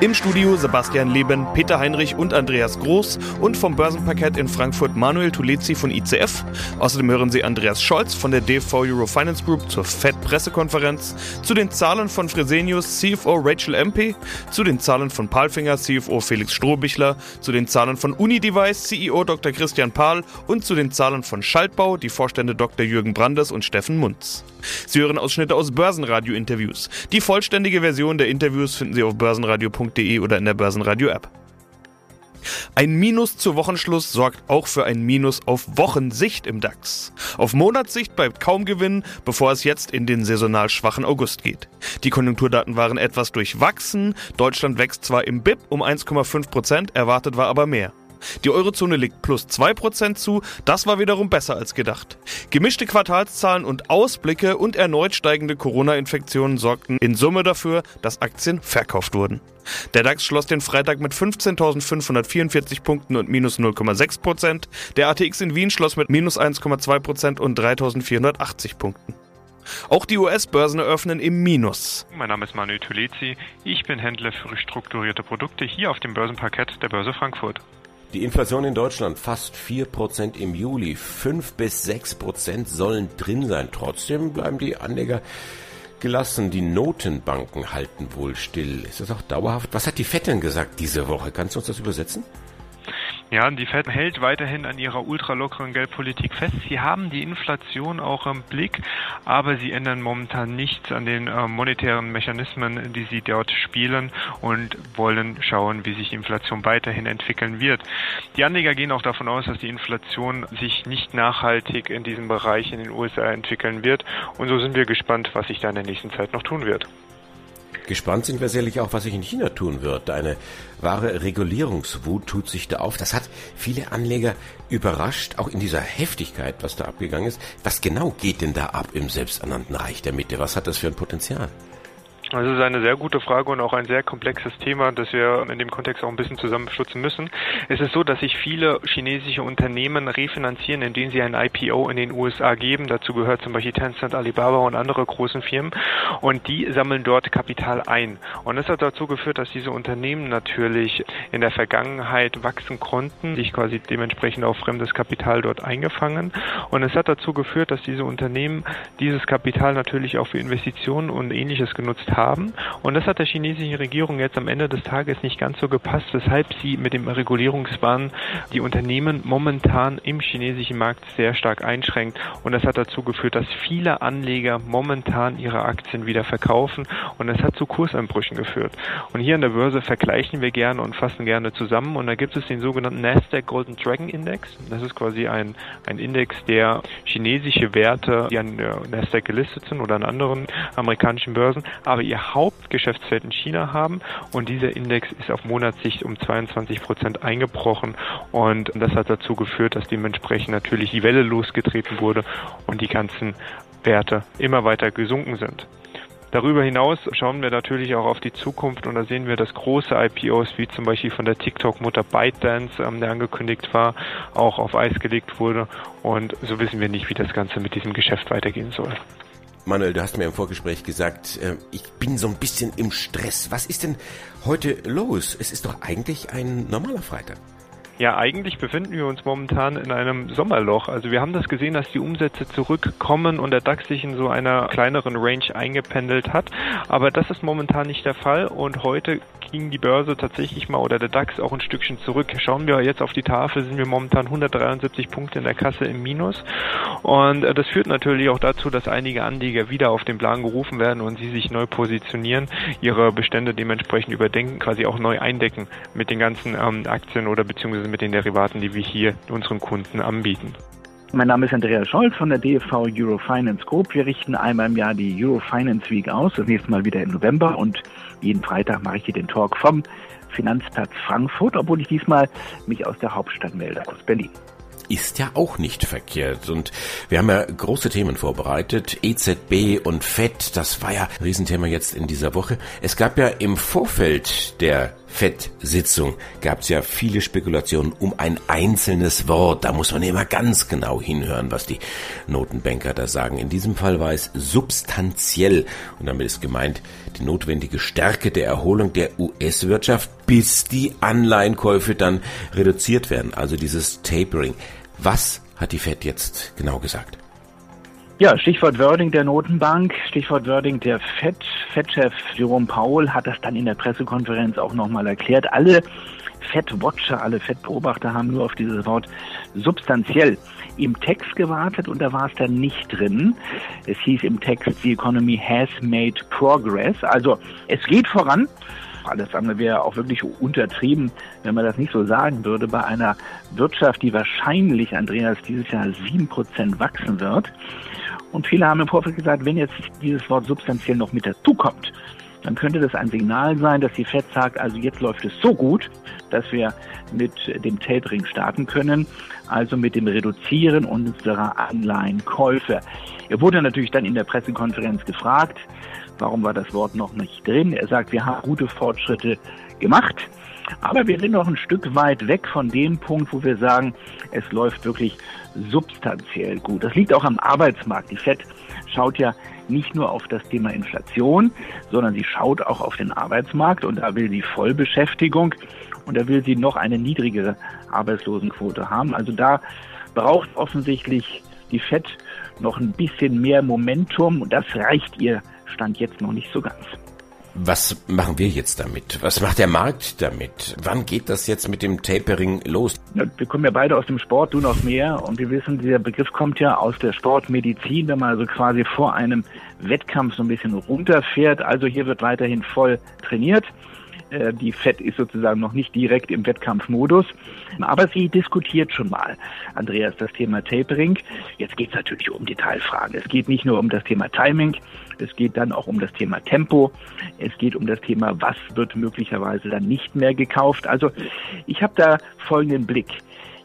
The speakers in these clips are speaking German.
Im Studio Sebastian Leben, Peter Heinrich und Andreas Groß und vom Börsenparkett in Frankfurt Manuel Tulezi von ICF. Außerdem hören Sie Andreas Scholz von der DV Euro Finance Group zur FED-Pressekonferenz, zu den Zahlen von Fresenius CFO Rachel Empey, zu den Zahlen von Palfinger CFO Felix Strohbichler, zu den Zahlen von Unidevice CEO Dr. Christian Pahl und zu den Zahlen von Schaltbau die Vorstände Dr. Jürgen Brandes und Steffen Munz. Sie hören Ausschnitte aus Börsenradio-Interviews. Die vollständige Version der Interviews finden Sie auf börsenradio.de oder in der Börsenradio-App. Ein Minus zu Wochenschluss sorgt auch für ein Minus auf Wochensicht im DAX. Auf Monatssicht bleibt kaum Gewinn, bevor es jetzt in den saisonal schwachen August geht. Die Konjunkturdaten waren etwas durchwachsen. Deutschland wächst zwar im BIP um 1,5 Prozent, erwartet war aber mehr. Die Eurozone legt plus 2% zu, das war wiederum besser als gedacht. Gemischte Quartalszahlen und Ausblicke und erneut steigende Corona-Infektionen sorgten in Summe dafür, dass Aktien verkauft wurden. Der DAX schloss den Freitag mit 15.544 Punkten und minus 0,6%. Der ATX in Wien schloss mit minus 1,2% und 3.480 Punkten. Auch die US-Börsen eröffnen im Minus. Mein Name ist Manuel Tulezi. Ich bin Händler für strukturierte Produkte hier auf dem Börsenparkett der Börse Frankfurt. Die Inflation in Deutschland fast 4% im Juli. 5 bis 6% sollen drin sein. Trotzdem bleiben die Anleger gelassen. Die Notenbanken halten wohl still. Ist das auch dauerhaft? Was hat die denn gesagt diese Woche? Kannst du uns das übersetzen? Ja, die Fed hält weiterhin an ihrer ultralockeren Geldpolitik fest. Sie haben die Inflation auch im Blick, aber sie ändern momentan nichts an den äh, monetären Mechanismen, die sie dort spielen und wollen schauen, wie sich die Inflation weiterhin entwickeln wird. Die Anleger gehen auch davon aus, dass die Inflation sich nicht nachhaltig in diesem Bereich in den USA entwickeln wird. Und so sind wir gespannt, was sich da in der nächsten Zeit noch tun wird. Gespannt sind wir sicherlich auch, was sich in China tun wird. Eine wahre Regulierungswut tut sich da auf. Das hat viele Anleger überrascht, auch in dieser Heftigkeit, was da abgegangen ist. Was genau geht denn da ab im selbsternannten Reich der Mitte? Was hat das für ein Potenzial? Das ist eine sehr gute Frage und auch ein sehr komplexes Thema, das wir in dem Kontext auch ein bisschen zusammenschlutzen müssen. Es ist so, dass sich viele chinesische Unternehmen refinanzieren, indem sie ein IPO in den USA geben. Dazu gehört zum Beispiel Tencent, Alibaba und andere großen Firmen. Und die sammeln dort Kapital ein. Und das hat dazu geführt, dass diese Unternehmen natürlich in der Vergangenheit wachsen konnten, sich quasi dementsprechend auch fremdes Kapital dort eingefangen. Und es hat dazu geführt, dass diese Unternehmen dieses Kapital natürlich auch für Investitionen und ähnliches genutzt haben. Und das hat der chinesischen Regierung jetzt am Ende des Tages nicht ganz so gepasst, weshalb sie mit dem Regulierungswahn die Unternehmen momentan im chinesischen Markt sehr stark einschränkt. Und das hat dazu geführt, dass viele Anleger momentan ihre Aktien wieder verkaufen. Und das hat zu Kurseinbrüchen geführt. Und hier an der Börse vergleichen wir gerne und fassen gerne zusammen. Und da gibt es den sogenannten Nasdaq Golden Dragon Index. Das ist quasi ein, ein Index, der chinesische Werte, die an der Nasdaq gelistet sind oder an anderen amerikanischen Börsen, aber ihr Hauptgeschäftsfeld in China haben und dieser Index ist auf Monatssicht um 22 Prozent eingebrochen und das hat dazu geführt, dass dementsprechend natürlich die Welle losgetreten wurde und die ganzen Werte immer weiter gesunken sind. Darüber hinaus schauen wir natürlich auch auf die Zukunft und da sehen wir, dass große IPOs wie zum Beispiel von der TikTok-Mutter ByteDance, ähm, der angekündigt war, auch auf Eis gelegt wurde und so wissen wir nicht, wie das Ganze mit diesem Geschäft weitergehen soll. Manuel, du hast mir im Vorgespräch gesagt, äh, ich bin so ein bisschen im Stress. Was ist denn heute los? Es ist doch eigentlich ein normaler Freitag. Ja, eigentlich befinden wir uns momentan in einem Sommerloch. Also wir haben das gesehen, dass die Umsätze zurückkommen und der DAX sich in so einer kleineren Range eingependelt hat. Aber das ist momentan nicht der Fall und heute ging die Börse tatsächlich mal oder der DAX auch ein Stückchen zurück. Schauen wir jetzt auf die Tafel, sind wir momentan 173 Punkte in der Kasse im Minus. Und äh, das führt natürlich auch dazu, dass einige Anleger wieder auf den Plan gerufen werden und sie sich neu positionieren, ihre Bestände dementsprechend überdenken, quasi auch neu eindecken mit den ganzen ähm, Aktien oder beziehungsweise mit den Derivaten, die wir hier unseren Kunden anbieten. Mein Name ist Andreas Scholz von der DFV Eurofinance Group. Wir richten einmal im Jahr die Eurofinance Week aus, das nächste Mal wieder im November und jeden Freitag mache ich hier den Talk vom Finanzplatz Frankfurt, obwohl ich diesmal mich aus der Hauptstadt melde, aus Berlin ist ja auch nicht verkehrt. Und wir haben ja große Themen vorbereitet. EZB und FED, das war ja ein Riesenthema jetzt in dieser Woche. Es gab ja im Vorfeld der FED-Sitzung gab es ja viele Spekulationen um ein einzelnes Wort. Da muss man immer ganz genau hinhören, was die Notenbanker da sagen. In diesem Fall war es substanziell und damit ist gemeint die notwendige Stärke der Erholung der US-Wirtschaft, bis die Anleihenkäufe dann reduziert werden, also dieses Tapering. Was hat die Fed jetzt genau gesagt? Ja, Stichwort Wording der Notenbank, Stichwort Wording der FED. FED-Chef Jerome Powell hat das dann in der Pressekonferenz auch nochmal erklärt. Alle FED-Watcher, alle FED-Beobachter haben nur auf dieses Wort substanziell im Text gewartet und da war es dann nicht drin. Es hieß im Text, the economy has made progress. Also es geht voran. Alles andere wäre auch wirklich untertrieben, wenn man das nicht so sagen würde, bei einer Wirtschaft, die wahrscheinlich, Andreas, dieses Jahr sieben Prozent wachsen wird. Und viele haben im Vorfeld gesagt, wenn jetzt dieses Wort substanziell noch mit dazu kommt, dann könnte das ein Signal sein, dass die FED sagt, also jetzt läuft es so gut, dass wir mit dem Tapering starten können, also mit dem Reduzieren unserer Anleihenkäufe. Er wurde natürlich dann in der Pressekonferenz gefragt, warum war das Wort noch nicht drin. Er sagt, wir haben gute Fortschritte gemacht. Aber wir sind noch ein Stück weit weg von dem Punkt, wo wir sagen, es läuft wirklich substanziell gut. Das liegt auch am Arbeitsmarkt. Die FED schaut ja nicht nur auf das Thema Inflation, sondern sie schaut auch auf den Arbeitsmarkt und da will sie Vollbeschäftigung und da will sie noch eine niedrigere Arbeitslosenquote haben. Also da braucht offensichtlich die FED noch ein bisschen mehr Momentum und das reicht ihr Stand jetzt noch nicht so ganz. Was machen wir jetzt damit? Was macht der Markt damit? Wann geht das jetzt mit dem Tapering los? Wir kommen ja beide aus dem Sport, du noch mehr. Und wir wissen, dieser Begriff kommt ja aus der Sportmedizin, wenn man also quasi vor einem Wettkampf so ein bisschen runterfährt. Also hier wird weiterhin voll trainiert. Äh, die FED ist sozusagen noch nicht direkt im Wettkampfmodus. Aber sie diskutiert schon mal, Andreas, das Thema Tapering. Jetzt geht es natürlich um Detailfragen. Es geht nicht nur um das Thema Timing, es geht dann auch um das Thema Tempo. Es geht um das Thema, was wird möglicherweise dann nicht mehr gekauft. Also ich habe da folgenden Blick.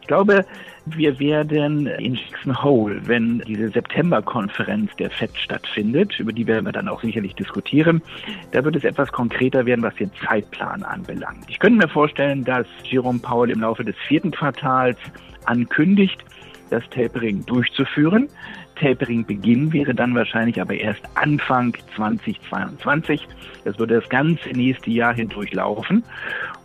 Ich glaube, wir werden in Jackson Hole, wenn diese September-Konferenz der FED stattfindet, über die werden wir dann auch sicherlich diskutieren, da wird es etwas konkreter werden, was den Zeitplan anbelangt. Ich könnte mir vorstellen, dass Jerome Powell im Laufe des vierten Quartals ankündigt, das Tapering durchzuführen. Tapering-Beginn wäre dann wahrscheinlich aber erst Anfang 2022. Das würde das ganze nächste Jahr hindurch laufen.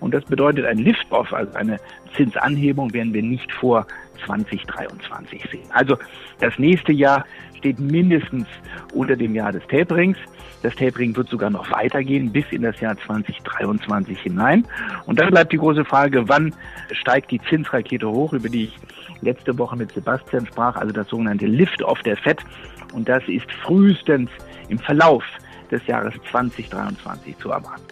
Und das bedeutet ein Lift-Off, also eine Zinsanhebung werden wir nicht vor 2023 sehen. Also das nächste Jahr steht mindestens unter dem Jahr des Taperings. Das Tapering wird sogar noch weitergehen bis in das Jahr 2023 hinein. Und dann bleibt die große Frage, wann steigt die Zinsrakete hoch, über die ich letzte Woche mit Sebastian sprach, also das sogenannte Lift-Off der FED. Und das ist frühestens im Verlauf des Jahres 2023 zu erwarten.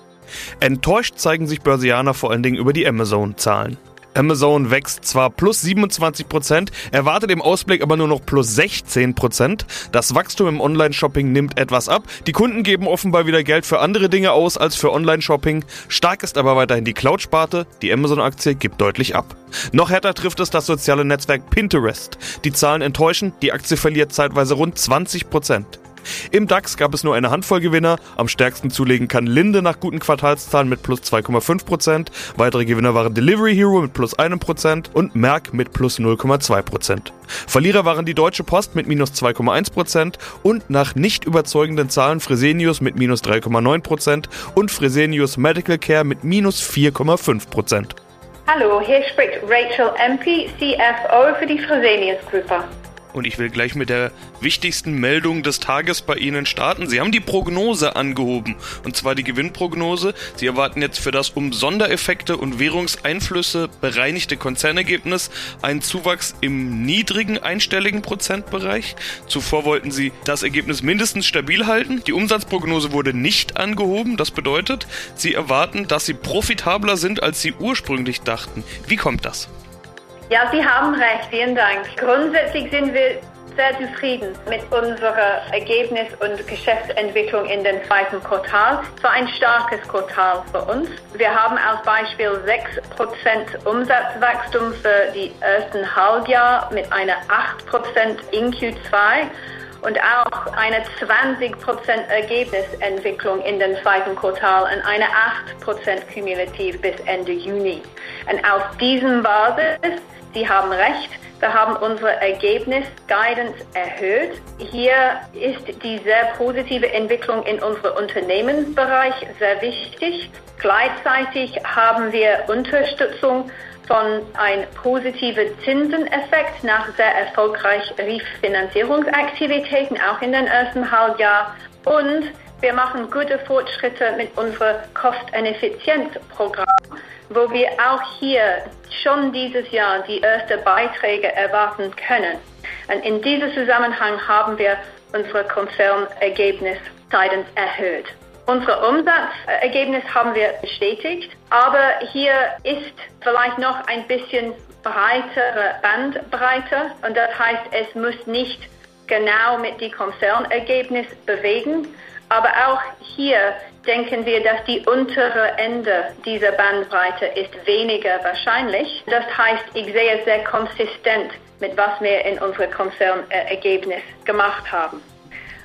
Enttäuscht zeigen sich Börsianer vor allen Dingen über die Amazon-Zahlen. Amazon wächst zwar plus 27 Prozent, erwartet im Ausblick aber nur noch plus 16 Prozent. Das Wachstum im Online-Shopping nimmt etwas ab. Die Kunden geben offenbar wieder Geld für andere Dinge aus als für Online-Shopping. Stark ist aber weiterhin die Cloud-Sparte. Die Amazon-Aktie gibt deutlich ab. Noch härter trifft es das soziale Netzwerk Pinterest. Die Zahlen enttäuschen, die Aktie verliert zeitweise rund 20 Prozent. Im DAX gab es nur eine Handvoll Gewinner. Am stärksten zulegen kann Linde nach guten Quartalszahlen mit plus 2,5%. Weitere Gewinner waren Delivery Hero mit plus 1% und Merck mit plus 0,2%. Verlierer waren die Deutsche Post mit minus 2,1% und nach nicht überzeugenden Zahlen Fresenius mit minus 3,9% und Fresenius Medical Care mit minus 4,5%. Hallo, hier spricht Rachel MP, CFO für die Fresenius Gruppe. Und ich will gleich mit der wichtigsten Meldung des Tages bei Ihnen starten. Sie haben die Prognose angehoben. Und zwar die Gewinnprognose. Sie erwarten jetzt für das um Sondereffekte und Währungseinflüsse bereinigte Konzernergebnis einen Zuwachs im niedrigen einstelligen Prozentbereich. Zuvor wollten Sie das Ergebnis mindestens stabil halten. Die Umsatzprognose wurde nicht angehoben. Das bedeutet, Sie erwarten, dass Sie profitabler sind, als Sie ursprünglich dachten. Wie kommt das? Ja, Sie haben recht. Vielen Dank. Grundsätzlich sind wir sehr zufrieden mit unserer Ergebnis- und Geschäftsentwicklung in den zweiten Quartal. Es war ein starkes Quartal für uns. Wir haben als Beispiel 6% Umsatzwachstum für die ersten Halbjahr mit einer 8% in Q2 und auch eine 20% Ergebnisentwicklung in den zweiten Quartal und eine 8% kumulativ bis Ende Juni. Und auf diesem Basis, Sie haben recht, wir haben unsere Ergebnis-Guidance erhöht. Hier ist die sehr positive Entwicklung in unserem Unternehmensbereich sehr wichtig. Gleichzeitig haben wir Unterstützung von einem positiven Zinseneffekt nach sehr erfolgreichen Refinanzierungsaktivitäten, auch in den ersten Halbjahr. Und wir machen gute Fortschritte mit unserem Kosteneffizienzprogramm, wo wir auch hier schon dieses Jahr die ersten Beiträge erwarten können. Und in diesem Zusammenhang haben wir unsere Konzernergebnis erhöht. Unser Umsatzergebnis haben wir bestätigt, aber hier ist vielleicht noch ein bisschen breitere Bandbreite und das heißt, es muss nicht genau mit dem Konzernergebnis bewegen, aber auch hier denken wir, dass die untere Ende dieser Bandbreite ist weniger wahrscheinlich. Das heißt, ich sehe sehr konsistent mit was wir in unserem Konzernergebnis gemacht haben.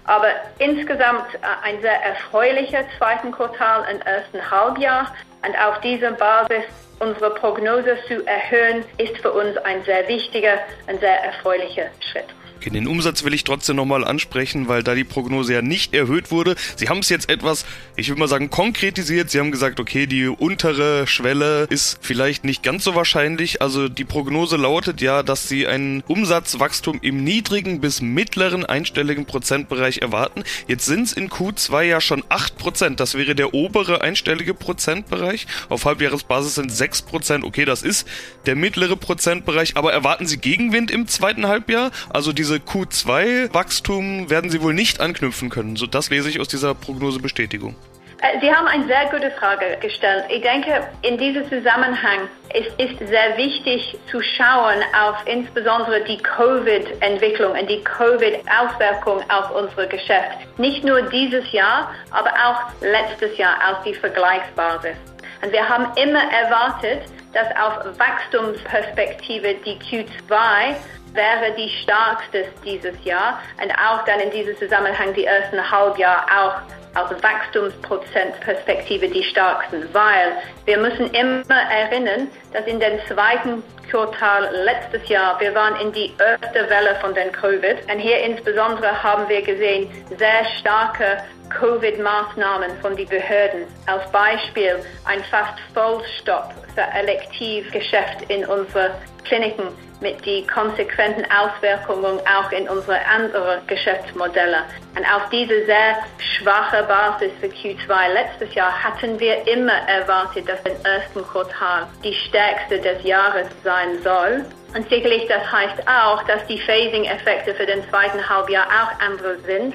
Aber insgesamt äh, ein sehr erfreulicher zweiten Quartal im ersten Halbjahr. Und auf dieser Basis unsere Prognose zu erhöhen, ist für uns ein sehr wichtiger und sehr erfreulicher Schritt. Okay, den Umsatz will ich trotzdem nochmal ansprechen, weil da die Prognose ja nicht erhöht wurde. Sie haben es jetzt etwas, ich würde mal sagen, konkretisiert. Sie haben gesagt, okay, die untere Schwelle ist vielleicht nicht ganz so wahrscheinlich. Also die Prognose lautet ja, dass Sie ein Umsatzwachstum im niedrigen bis mittleren einstelligen Prozentbereich erwarten. Jetzt sind es in Q2 ja schon 8%. Das wäre der obere einstellige Prozentbereich. Auf Halbjahresbasis sind 6%. Okay, das ist der mittlere Prozentbereich. Aber erwarten Sie Gegenwind im zweiten Halbjahr? Also diese diese Q2-Wachstum werden sie wohl nicht anknüpfen können. So das lese ich aus dieser Prognosebestätigung. Äh, sie haben eine sehr gute Frage gestellt. Ich denke, in diesem Zusammenhang ist es sehr wichtig zu schauen auf insbesondere die Covid-Entwicklung und die Covid-Auswirkung auf unser Geschäft. Nicht nur dieses Jahr, aber auch letztes Jahr als die Vergleichsbasis. Und wir haben immer erwartet, dass auf Wachstumsperspektive die Q2 wäre die stärkste dieses Jahr und auch dann in diesem Zusammenhang die ersten Halbjahr auch aus Wachstumsprozentperspektive die stärksten, weil wir müssen immer erinnern, dass in den zweiten Quartal letztes Jahr, wir waren in die erste Welle von den Covid und hier insbesondere haben wir gesehen sehr starke Covid-Maßnahmen von den Behörden. Als Beispiel ein fast Vollstopp für Elektivgeschäft in unseren Kliniken mit den konsequenten Auswirkungen auch in unsere anderen Geschäftsmodelle. Und auf diese sehr schwache Basis für Q2 letztes Jahr hatten wir immer erwartet, dass das erste Quartal die stärkste des Jahres sein soll. Und sicherlich das heißt auch, dass die Phasing-Effekte für den zweiten Halbjahr auch andere sind.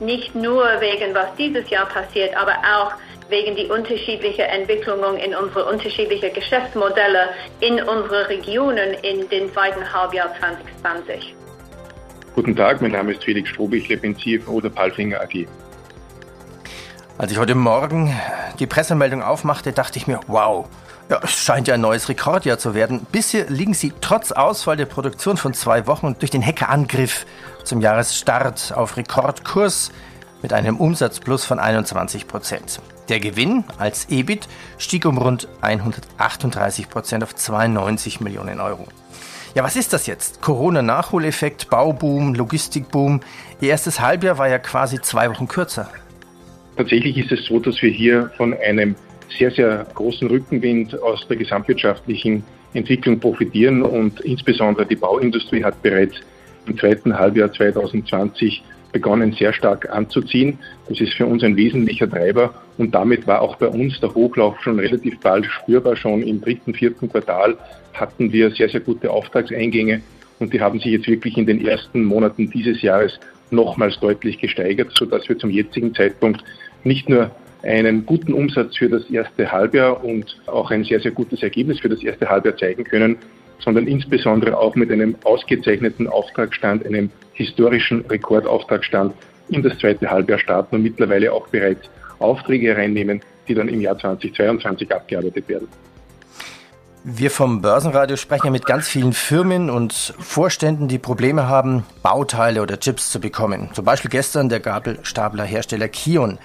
Nicht nur wegen was dieses Jahr passiert, aber auch wegen die unterschiedlichen Entwicklungen in unsere unterschiedlichen Geschäftsmodelle in unsere Regionen in den zweiten Halbjahr 2020. Guten Tag, mein Name ist Felix Strobe, ich bin CFO der Palfinger AG. Als ich heute Morgen die Pressemeldung aufmachte, dachte ich mir, wow, ja, es scheint ja ein neues Rekordjahr zu werden. Bisher liegen sie trotz Ausfall der Produktion von zwei Wochen durch den Hackerangriff zum Jahresstart auf Rekordkurs mit einem Umsatzplus von 21 Prozent. Der Gewinn als EBIT stieg um rund 138 Prozent auf 92 Millionen Euro. Ja, was ist das jetzt? Corona-Nachholeffekt, Bauboom, Logistikboom. Ihr erstes Halbjahr war ja quasi zwei Wochen kürzer. Tatsächlich ist es so, dass wir hier von einem sehr, sehr großen Rückenwind aus der gesamtwirtschaftlichen Entwicklung profitieren und insbesondere die Bauindustrie hat bereits im zweiten Halbjahr 2020 begonnen sehr stark anzuziehen. Das ist für uns ein wesentlicher Treiber und damit war auch bei uns der Hochlauf schon relativ bald spürbar. Schon im dritten, vierten Quartal hatten wir sehr, sehr gute Auftragseingänge und die haben sich jetzt wirklich in den ersten Monaten dieses Jahres nochmals deutlich gesteigert, sodass wir zum jetzigen Zeitpunkt nicht nur einen guten Umsatz für das erste Halbjahr und auch ein sehr, sehr gutes Ergebnis für das erste Halbjahr zeigen können, sondern insbesondere auch mit einem ausgezeichneten Auftragsstand, einem historischen Rekordauftragsstand in das zweite Halbjahr starten und mittlerweile auch bereits Aufträge hereinnehmen, die dann im Jahr 2022 abgearbeitet werden. Wir vom Börsenradio sprechen ja mit ganz vielen Firmen und Vorständen, die Probleme haben, Bauteile oder Chips zu bekommen. Zum Beispiel gestern der Gabelstaplerhersteller Kion.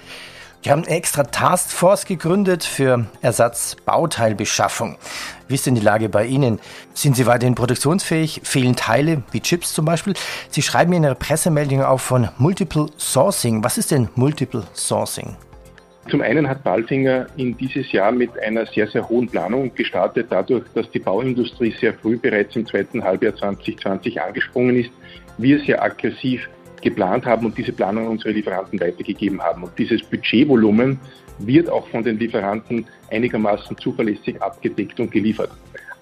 Die haben eine extra Taskforce gegründet für Ersatzbauteilbeschaffung. Wie ist denn die Lage bei Ihnen? Sind Sie weiterhin produktionsfähig? Fehlen Teile, wie Chips zum Beispiel? Sie schreiben in Ihrer Pressemeldung auch von Multiple Sourcing. Was ist denn Multiple Sourcing? Zum einen hat Balfinger in dieses Jahr mit einer sehr, sehr hohen Planung gestartet, dadurch, dass die Bauindustrie sehr früh bereits im zweiten Halbjahr 2020 angesprungen ist, wir sehr aggressiv geplant haben und diese Planung unsere Lieferanten weitergegeben haben. Und dieses Budgetvolumen wird auch von den Lieferanten einigermaßen zuverlässig abgedeckt und geliefert.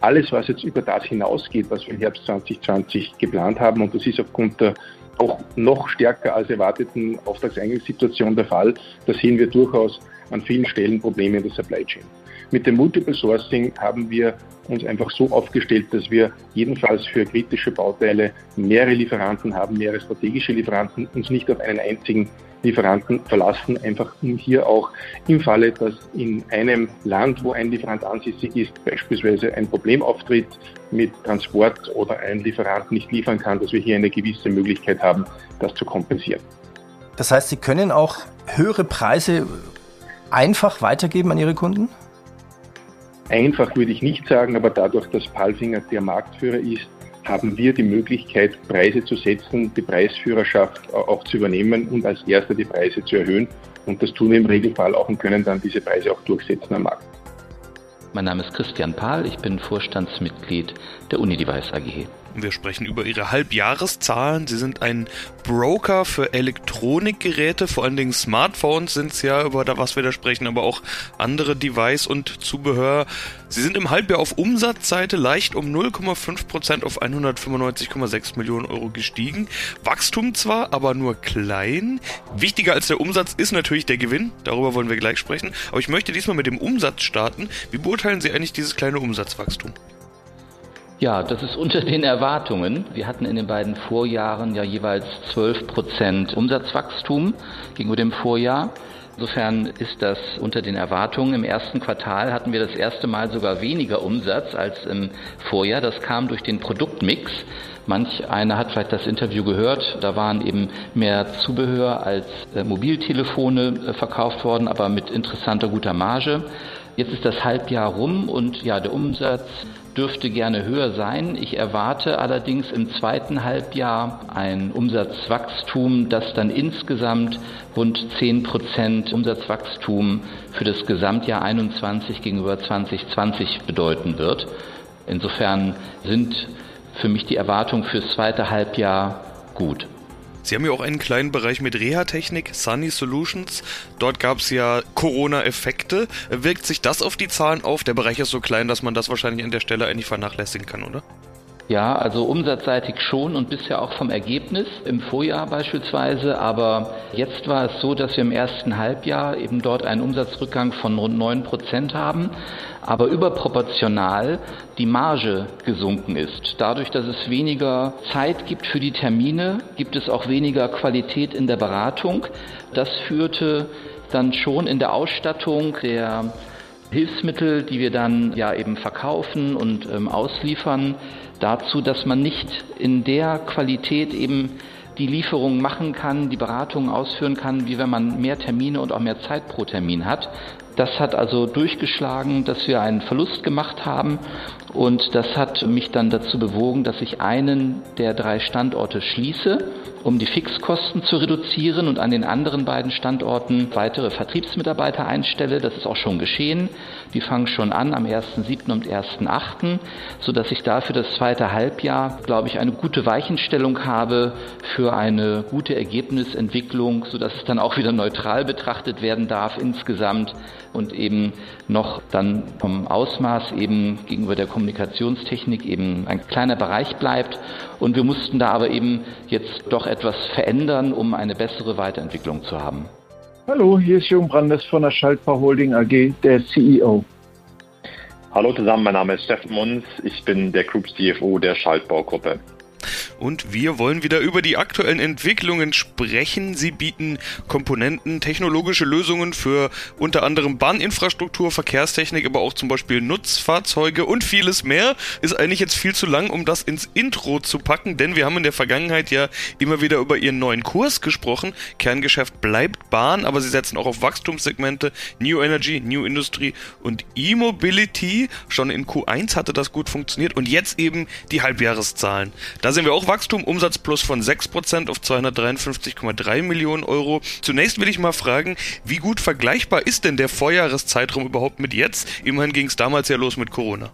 Alles, was jetzt über das hinausgeht, was wir im Herbst 2020 geplant haben, und das ist aufgrund der auch noch stärker als erwarteten Auftragseingangssituation der Fall. Da sehen wir durchaus an vielen Stellen Probleme in der Supply Chain. Mit dem Multiple Sourcing haben wir uns einfach so aufgestellt, dass wir jedenfalls für kritische Bauteile mehrere Lieferanten haben, mehrere strategische Lieferanten, uns nicht auf einen einzigen Lieferanten verlassen, einfach um hier auch im Falle, dass in einem Land, wo ein Lieferant ansässig ist, beispielsweise ein Problem auftritt mit Transport oder ein Lieferant nicht liefern kann, dass wir hier eine gewisse Möglichkeit haben, das zu kompensieren. Das heißt, Sie können auch höhere Preise einfach weitergeben an Ihre Kunden? Einfach würde ich nicht sagen, aber dadurch, dass Palfinger der Marktführer ist, haben wir die Möglichkeit, Preise zu setzen, die Preisführerschaft auch zu übernehmen und als Erster die Preise zu erhöhen. Und das tun wir im Regelfall auch und können dann diese Preise auch durchsetzen am Markt. Mein Name ist Christian Pahl, ich bin Vorstandsmitglied der Unidevice AG. Wir sprechen über Ihre Halbjahreszahlen. Sie sind ein Broker für Elektronikgeräte, vor allen Dingen Smartphones sind es ja, über was wir da sprechen, aber auch andere Device und Zubehör. Sie sind im Halbjahr auf Umsatzseite leicht um 0,5% auf 195,6 Millionen Euro gestiegen. Wachstum zwar, aber nur klein. Wichtiger als der Umsatz ist natürlich der Gewinn. Darüber wollen wir gleich sprechen. Aber ich möchte diesmal mit dem Umsatz starten. Wie beurteilen Sie eigentlich dieses kleine Umsatzwachstum? Ja, das ist unter den Erwartungen. Wir hatten in den beiden Vorjahren ja jeweils 12 Prozent Umsatzwachstum gegenüber dem Vorjahr. Insofern ist das unter den Erwartungen. Im ersten Quartal hatten wir das erste Mal sogar weniger Umsatz als im Vorjahr. Das kam durch den Produktmix. Manch einer hat vielleicht das Interview gehört. Da waren eben mehr Zubehör als äh, Mobiltelefone äh, verkauft worden, aber mit interessanter guter Marge. Jetzt ist das Halbjahr rum und ja, der Umsatz dürfte gerne höher sein. Ich erwarte allerdings im zweiten Halbjahr ein Umsatzwachstum, das dann insgesamt rund 10 Prozent Umsatzwachstum für das Gesamtjahr 21 gegenüber 2020 bedeuten wird. Insofern sind für mich die Erwartungen fürs zweite Halbjahr gut. Sie haben ja auch einen kleinen Bereich mit Reha-Technik, Sunny Solutions. Dort gab es ja Corona-Effekte. Wirkt sich das auf die Zahlen auf? Der Bereich ist so klein, dass man das wahrscheinlich an der Stelle eigentlich vernachlässigen kann, oder? Ja, also umsatzseitig schon und bisher auch vom Ergebnis im Vorjahr beispielsweise. Aber jetzt war es so, dass wir im ersten Halbjahr eben dort einen Umsatzrückgang von rund 9 Prozent haben, aber überproportional die Marge gesunken ist. Dadurch, dass es weniger Zeit gibt für die Termine, gibt es auch weniger Qualität in der Beratung. Das führte dann schon in der Ausstattung der Hilfsmittel, die wir dann ja eben verkaufen und ähm, ausliefern, dazu, dass man nicht in der Qualität eben die Lieferung machen kann, die Beratung ausführen kann, wie wenn man mehr Termine und auch mehr Zeit pro Termin hat. Das hat also durchgeschlagen, dass wir einen Verlust gemacht haben und das hat mich dann dazu bewogen, dass ich einen der drei Standorte schließe um die Fixkosten zu reduzieren und an den anderen beiden Standorten weitere Vertriebsmitarbeiter einstelle. Das ist auch schon geschehen. Die fangen schon an am 1.7. und 1.8., sodass ich dafür das zweite Halbjahr, glaube ich, eine gute Weichenstellung habe für eine gute Ergebnisentwicklung, sodass es dann auch wieder neutral betrachtet werden darf insgesamt und eben noch dann vom Ausmaß eben gegenüber der Kommunikationstechnik eben ein kleiner Bereich bleibt. Und wir mussten da aber eben jetzt doch etwas verändern, um eine bessere Weiterentwicklung zu haben. Hallo, hier ist Jürgen Brandes von der Schaltbau Holding AG, der CEO. Hallo zusammen, mein Name ist Steffen Munz, ich bin der Group CFO der Schaltbaugruppe. Und wir wollen wieder über die aktuellen Entwicklungen sprechen. Sie bieten Komponenten, technologische Lösungen für unter anderem Bahninfrastruktur, Verkehrstechnik, aber auch zum Beispiel Nutzfahrzeuge und vieles mehr. Ist eigentlich jetzt viel zu lang, um das ins Intro zu packen, denn wir haben in der Vergangenheit ja immer wieder über ihren neuen Kurs gesprochen. Kerngeschäft bleibt Bahn, aber sie setzen auch auf Wachstumssegmente, New Energy, New Industry und E-Mobility. Schon in Q1 hatte das gut funktioniert und jetzt eben die Halbjahreszahlen. Da sehen wir auch Wachstum, Umsatz plus von 6% auf 253,3 Millionen Euro. Zunächst will ich mal fragen, wie gut vergleichbar ist denn der Vorjahreszeitraum überhaupt mit jetzt? Immerhin ging es damals ja los mit Corona.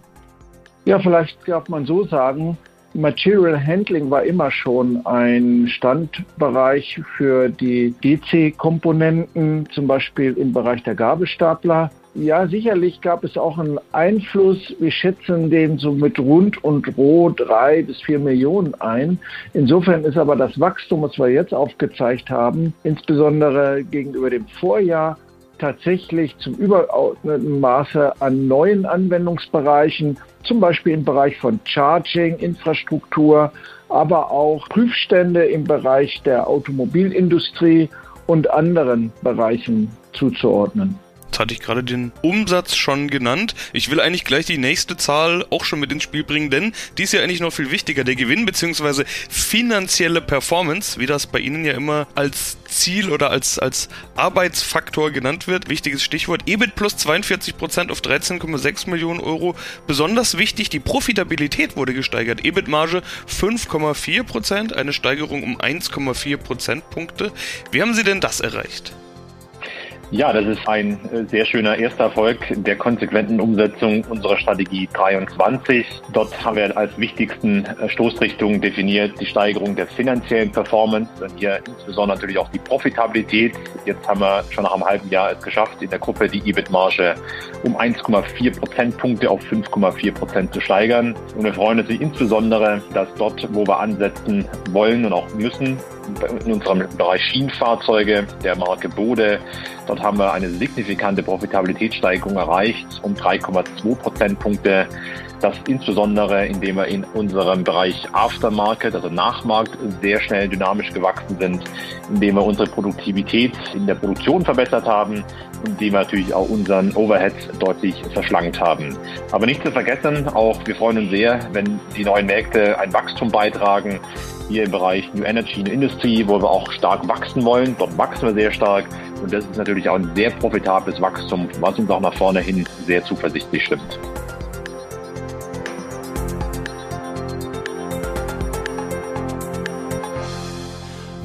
Ja, vielleicht darf man so sagen, Material Handling war immer schon ein Standbereich für die DC-Komponenten, zum Beispiel im Bereich der Gabelstapler. Ja, sicherlich gab es auch einen Einfluss. Wir schätzen den so mit rund und roh drei bis vier Millionen ein. Insofern ist aber das Wachstum, was wir jetzt aufgezeigt haben, insbesondere gegenüber dem Vorjahr, tatsächlich zum übergeordneten Maße an neuen Anwendungsbereichen, zum Beispiel im Bereich von Charging, Infrastruktur, aber auch Prüfstände im Bereich der Automobilindustrie und anderen Bereichen zuzuordnen hatte ich gerade den Umsatz schon genannt. Ich will eigentlich gleich die nächste Zahl auch schon mit ins Spiel bringen, denn die ist ja eigentlich noch viel wichtiger. Der Gewinn bzw. finanzielle Performance, wie das bei Ihnen ja immer als Ziel oder als, als Arbeitsfaktor genannt wird. Wichtiges Stichwort. EBIT plus 42 Prozent auf 13,6 Millionen Euro. Besonders wichtig, die Profitabilität wurde gesteigert. EBIT-Marge 5,4 Prozent, eine Steigerung um 1,4 Prozentpunkte. Wie haben Sie denn das erreicht? Ja, das ist ein äh, sehr schöner erster Erfolg der konsequenten Umsetzung unserer Strategie 23. Dort haben wir als wichtigsten äh, Stoßrichtung definiert die Steigerung der finanziellen Performance und hier insbesondere natürlich auch die Profitabilität. Jetzt haben wir schon nach einem halben Jahr es geschafft, in der Gruppe die EBIT-Marge um 1,4 Prozentpunkte auf 5,4 Prozent zu steigern. Und wir freuen uns insbesondere, dass dort, wo wir ansetzen wollen und auch müssen, in unserem Bereich Schienenfahrzeuge der Marke Bode. Dort haben wir eine signifikante Profitabilitätssteigerung erreicht um 3,2 Prozentpunkte. Das insbesondere, indem wir in unserem Bereich Aftermarket, also Nachmarkt, sehr schnell dynamisch gewachsen sind, indem wir unsere Produktivität in der Produktion verbessert haben, indem wir natürlich auch unseren Overhead deutlich verschlankt haben. Aber nicht zu vergessen, auch wir freuen uns sehr, wenn die neuen Märkte ein Wachstum beitragen, hier im Bereich New Energy New Industry, wo wir auch stark wachsen wollen. Dort wachsen wir sehr stark und das ist natürlich auch ein sehr profitables Wachstum, was uns auch nach vorne hin sehr zuversichtlich stimmt.